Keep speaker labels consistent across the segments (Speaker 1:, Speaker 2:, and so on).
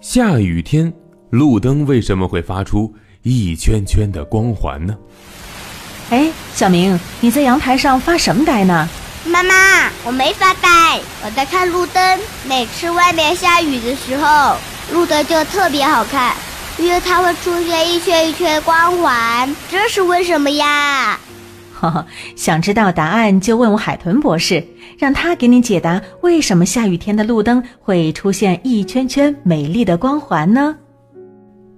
Speaker 1: 下雨天，路灯为什么会发出一圈圈的光环呢？
Speaker 2: 哎，小明，你在阳台上发什么呆呢？
Speaker 3: 妈妈，我没发呆，我在看路灯。每次外面下雨的时候，路灯就特别好看，因为它会出现一圈一圈光环。这是为什么呀？
Speaker 2: 哈哈，想知道答案就问我海豚博士，让他给你解答为什么下雨天的路灯会出现一圈圈美丽的光环呢？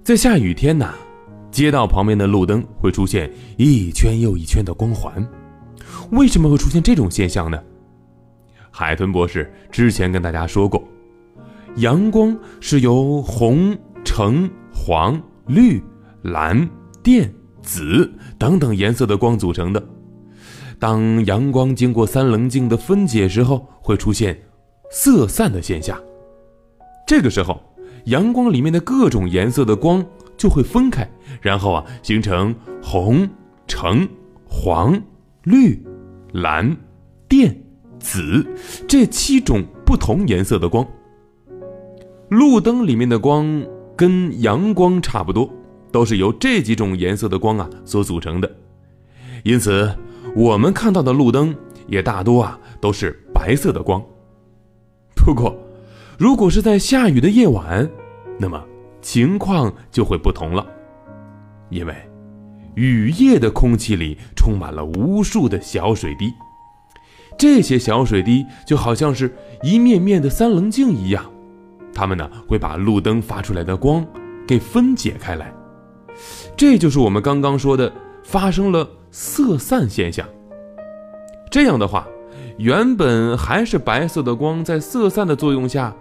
Speaker 1: 在下雨天呐，街道旁边的路灯会出现一圈又一圈的光环。为什么会出现这种现象呢？海豚博士之前跟大家说过，阳光是由红、橙、黄、绿、蓝、靛、紫等等颜色的光组成的。当阳光经过三棱镜的分解时候，会出现色散的现象。这个时候，阳光里面的各种颜色的光就会分开，然后啊，形成红、橙、黄、绿。蓝、靛、紫这七种不同颜色的光，路灯里面的光跟阳光差不多，都是由这几种颜色的光啊所组成的。因此，我们看到的路灯也大多啊都是白色的光。不过，如果是在下雨的夜晚，那么情况就会不同了，因为。雨夜的空气里充满了无数的小水滴，这些小水滴就好像是一面面的三棱镜一样，它们呢会把路灯发出来的光给分解开来，这就是我们刚刚说的发生了色散现象。这样的话，原本还是白色的光，在色散的作用下，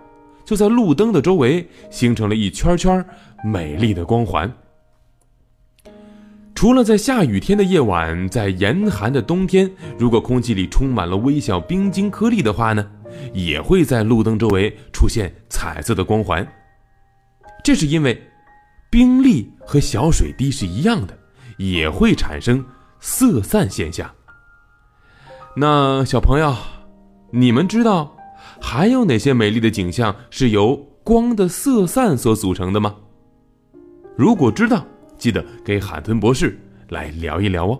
Speaker 1: 就在路灯的周围形成了一圈圈美丽的光环。除了在下雨天的夜晚，在严寒的冬天，如果空气里充满了微小冰晶颗粒的话呢，也会在路灯周围出现彩色的光环。这是因为冰粒和小水滴是一样的，也会产生色散现象。那小朋友，你们知道还有哪些美丽的景象是由光的色散所组成的吗？如果知道。记得给海豚博士来聊一聊哦。